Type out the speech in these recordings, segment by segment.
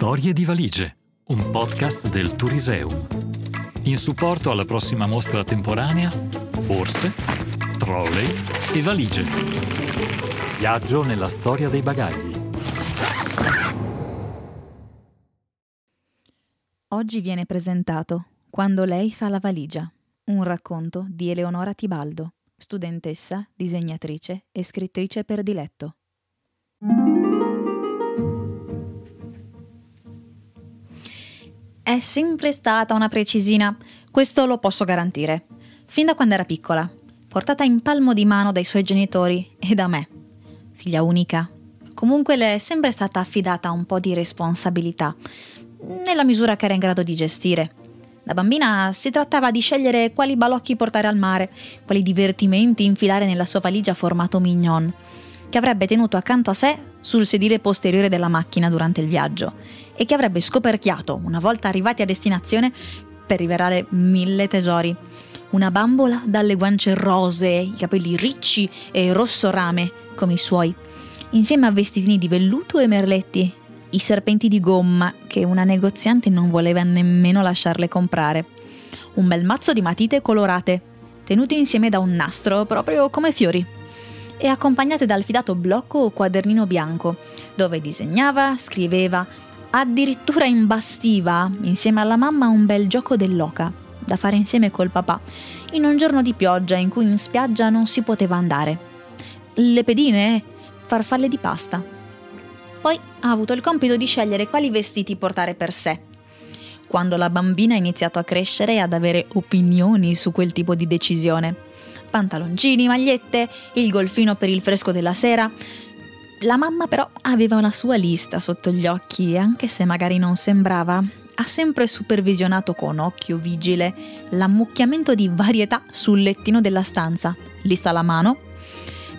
Storie di valigie, un podcast del Turiseum. In supporto alla prossima mostra temporanea, borse, trolley e valigie. Viaggio nella storia dei bagagli. Oggi viene presentato Quando lei fa la valigia, un racconto di Eleonora Tibaldo, studentessa, disegnatrice e scrittrice per diletto. È sempre stata una precisina, questo lo posso garantire. Fin da quando era piccola, portata in palmo di mano dai suoi genitori e da me. Figlia unica. Comunque le è sempre stata affidata un po' di responsabilità, nella misura che era in grado di gestire. Da bambina si trattava di scegliere quali balocchi portare al mare, quali divertimenti infilare nella sua valigia formato mignon, che avrebbe tenuto accanto a sé sul sedile posteriore della macchina durante il viaggio e che avrebbe scoperchiato, una volta arrivati a destinazione, per rivelare mille tesori. Una bambola dalle guance rosee, i capelli ricci e rosso rame, come i suoi, insieme a vestitini di velluto e merletti, i serpenti di gomma che una negoziante non voleva nemmeno lasciarle comprare, un bel mazzo di matite colorate, tenute insieme da un nastro, proprio come fiori, e accompagnate dal fidato blocco o quadernino bianco, dove disegnava, scriveva, Addirittura imbastiva, insieme alla mamma, un bel gioco dell'oca, da fare insieme col papà, in un giorno di pioggia in cui in spiaggia non si poteva andare. Le pedine? Farfalle di pasta. Poi ha avuto il compito di scegliere quali vestiti portare per sé. Quando la bambina ha iniziato a crescere e ad avere opinioni su quel tipo di decisione. Pantaloncini, magliette, il golfino per il fresco della sera, la mamma però aveva una sua lista sotto gli occhi e anche se magari non sembrava, ha sempre supervisionato con occhio vigile l'ammucchiamento di varietà sul lettino della stanza, lista alla mano,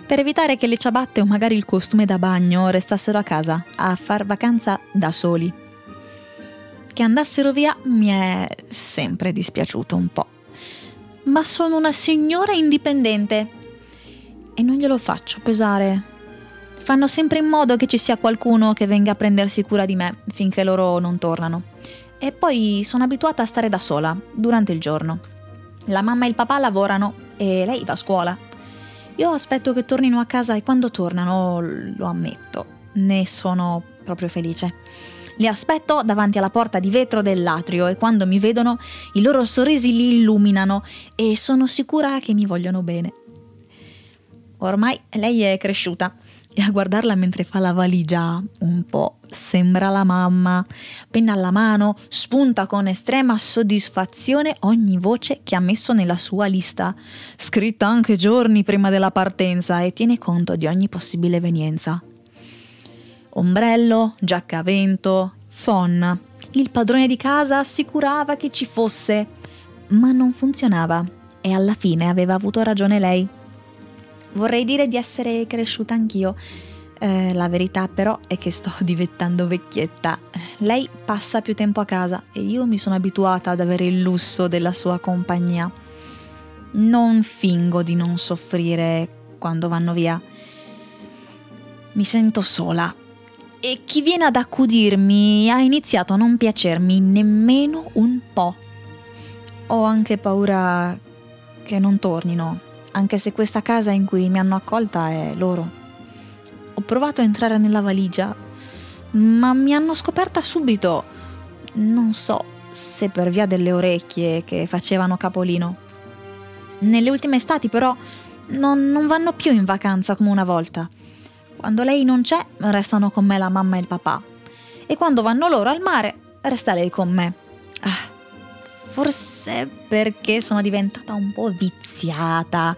per evitare che le ciabatte o magari il costume da bagno restassero a casa a far vacanza da soli. Che andassero via mi è sempre dispiaciuto un po'. Ma sono una signora indipendente e non glielo faccio pesare Fanno sempre in modo che ci sia qualcuno che venga a prendersi cura di me finché loro non tornano. E poi sono abituata a stare da sola durante il giorno. La mamma e il papà lavorano e lei va a scuola. Io aspetto che tornino a casa e quando tornano, lo ammetto, ne sono proprio felice. Li aspetto davanti alla porta di vetro dell'atrio e quando mi vedono i loro sorrisi li illuminano e sono sicura che mi vogliono bene. Ormai lei è cresciuta e a guardarla mentre fa la valigia un po' sembra la mamma. Penna alla mano, spunta con estrema soddisfazione ogni voce che ha messo nella sua lista, scritta anche giorni prima della partenza e tiene conto di ogni possibile evenienza. Ombrello, giacca a vento, phon. Il padrone di casa assicurava che ci fosse, ma non funzionava e alla fine aveva avuto ragione lei. Vorrei dire di essere cresciuta anch'io. Eh, la verità però è che sto diventando vecchietta. Lei passa più tempo a casa e io mi sono abituata ad avere il lusso della sua compagnia. Non fingo di non soffrire quando vanno via. Mi sento sola e chi viene ad accudirmi ha iniziato a non piacermi nemmeno un po'. Ho anche paura che non tornino anche se questa casa in cui mi hanno accolta è loro. Ho provato a entrare nella valigia, ma mi hanno scoperta subito. Non so se per via delle orecchie che facevano capolino. Nelle ultime estati però non, non vanno più in vacanza come una volta. Quando lei non c'è, restano con me la mamma e il papà. E quando vanno loro al mare, resta lei con me. Ah, Forse perché sono diventata un po' viziata.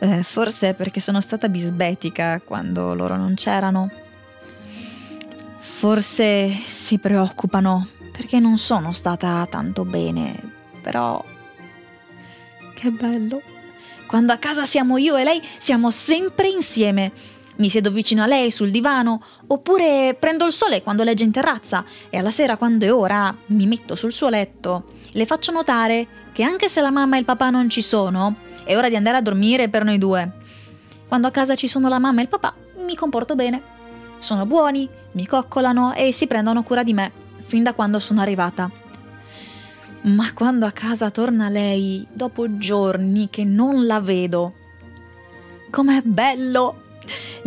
Eh, forse perché sono stata bisbetica quando loro non c'erano. Forse si preoccupano perché non sono stata tanto bene. Però... Che bello. Quando a casa siamo io e lei, siamo sempre insieme. Mi siedo vicino a lei sul divano, oppure prendo il sole quando legge in terrazza e alla sera quando è ora mi metto sul suo letto. Le faccio notare che anche se la mamma e il papà non ci sono, è ora di andare a dormire per noi due. Quando a casa ci sono la mamma e il papà, mi comporto bene. Sono buoni, mi coccolano e si prendono cura di me fin da quando sono arrivata. Ma quando a casa torna lei, dopo giorni che non la vedo, com'è bello!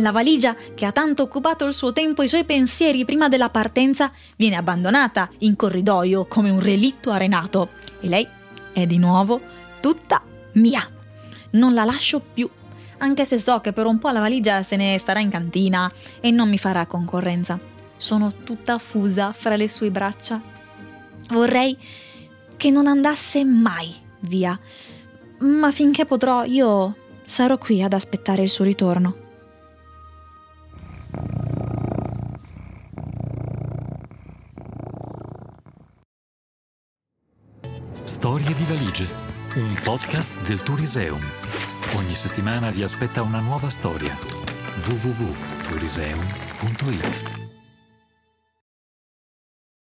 La valigia, che ha tanto occupato il suo tempo e i suoi pensieri prima della partenza, viene abbandonata in corridoio come un relitto arenato e lei è di nuovo tutta mia. Non la lascio più, anche se so che per un po' la valigia se ne starà in cantina e non mi farà concorrenza. Sono tutta fusa fra le sue braccia. Vorrei che non andasse mai via, ma finché potrò io sarò qui ad aspettare il suo ritorno. Valigie, un podcast del Turiseum. Ogni settimana vi aspetta una nuova storia. www.turiseum.it